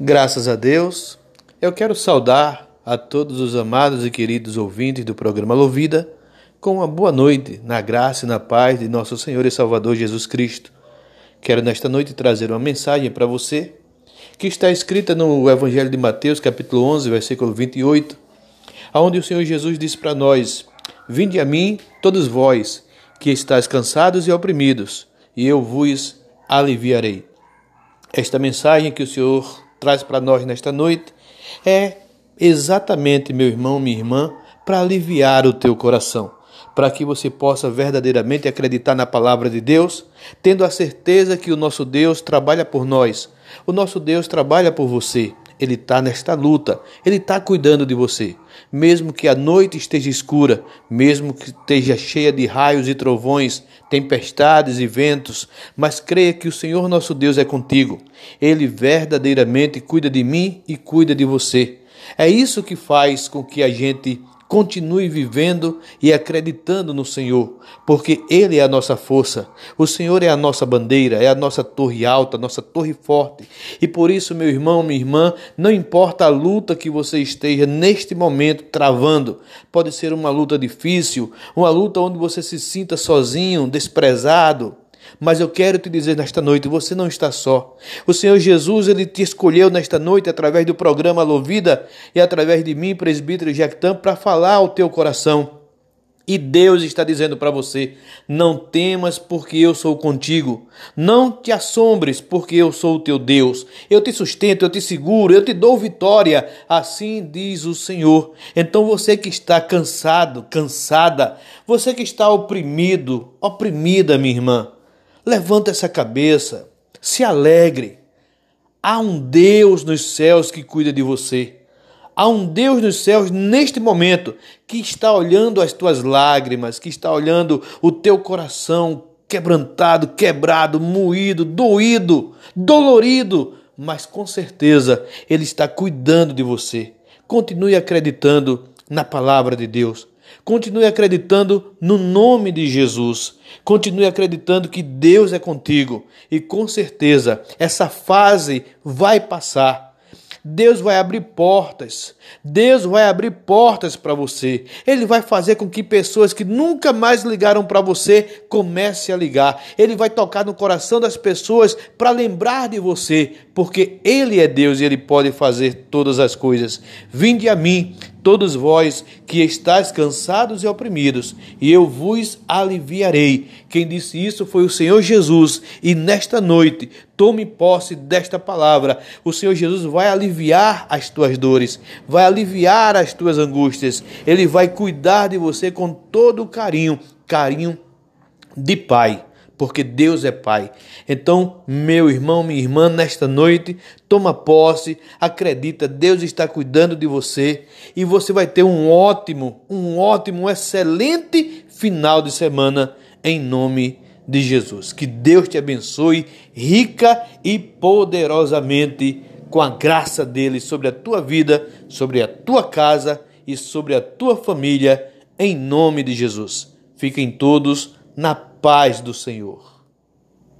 Graças a Deus, eu quero saudar a todos os amados e queridos ouvintes do programa Louvida com uma boa noite, na graça e na paz de nosso Senhor e Salvador Jesus Cristo. Quero nesta noite trazer uma mensagem para você que está escrita no Evangelho de Mateus, capítulo 11, versículo 28, onde o Senhor Jesus disse para nós: Vinde a mim, todos vós, que estáis cansados e oprimidos, e eu vos aliviarei. Esta mensagem que o Senhor traz para nós nesta noite é exatamente, meu irmão, minha irmã, para aliviar o teu coração, para que você possa verdadeiramente acreditar na palavra de Deus, tendo a certeza que o nosso Deus trabalha por nós, o nosso Deus trabalha por você. Ele está nesta luta, Ele está cuidando de você. Mesmo que a noite esteja escura, mesmo que esteja cheia de raios e trovões, tempestades e ventos, mas creia que o Senhor nosso Deus é contigo. Ele verdadeiramente cuida de mim e cuida de você. É isso que faz com que a gente Continue vivendo e acreditando no Senhor, porque Ele é a nossa força. O Senhor é a nossa bandeira, é a nossa torre alta, a nossa torre forte. E por isso, meu irmão, minha irmã, não importa a luta que você esteja neste momento travando, pode ser uma luta difícil, uma luta onde você se sinta sozinho, desprezado mas eu quero te dizer nesta noite, você não está só. O Senhor Jesus, ele te escolheu nesta noite através do programa Louvida e através de mim, presbítero Jactam, para falar ao teu coração. E Deus está dizendo para você: não temas, porque eu sou contigo. Não te assombres, porque eu sou o teu Deus. Eu te sustento, eu te seguro, eu te dou vitória. Assim diz o Senhor. Então você que está cansado, cansada, você que está oprimido, oprimida, minha irmã, Levanta essa cabeça, se alegre. Há um Deus nos céus que cuida de você. Há um Deus nos céus neste momento que está olhando as tuas lágrimas, que está olhando o teu coração quebrantado, quebrado, moído, doído, dolorido, mas com certeza Ele está cuidando de você. Continue acreditando na palavra de Deus. Continue acreditando no nome de Jesus. Continue acreditando que Deus é contigo. E com certeza essa fase vai passar. Deus vai abrir portas. Deus vai abrir portas para você. Ele vai fazer com que pessoas que nunca mais ligaram para você comecem a ligar. Ele vai tocar no coração das pessoas para lembrar de você, porque ele é Deus e ele pode fazer todas as coisas. Vinde a mim, todos vós que estáis cansados e oprimidos, e eu vos aliviarei. Quem disse isso foi o Senhor Jesus, e nesta noite tome posse desta palavra. O Senhor Jesus vai aliviar as tuas dores, vai aliviar as tuas angústias. Ele vai cuidar de você com todo o carinho, carinho de pai porque Deus é Pai. Então, meu irmão, minha irmã, nesta noite, toma posse, acredita, Deus está cuidando de você e você vai ter um ótimo, um ótimo, um excelente final de semana em nome de Jesus. Que Deus te abençoe rica e poderosamente com a graça dele sobre a tua vida, sobre a tua casa e sobre a tua família, em nome de Jesus. Fiquem todos na paz do Senhor.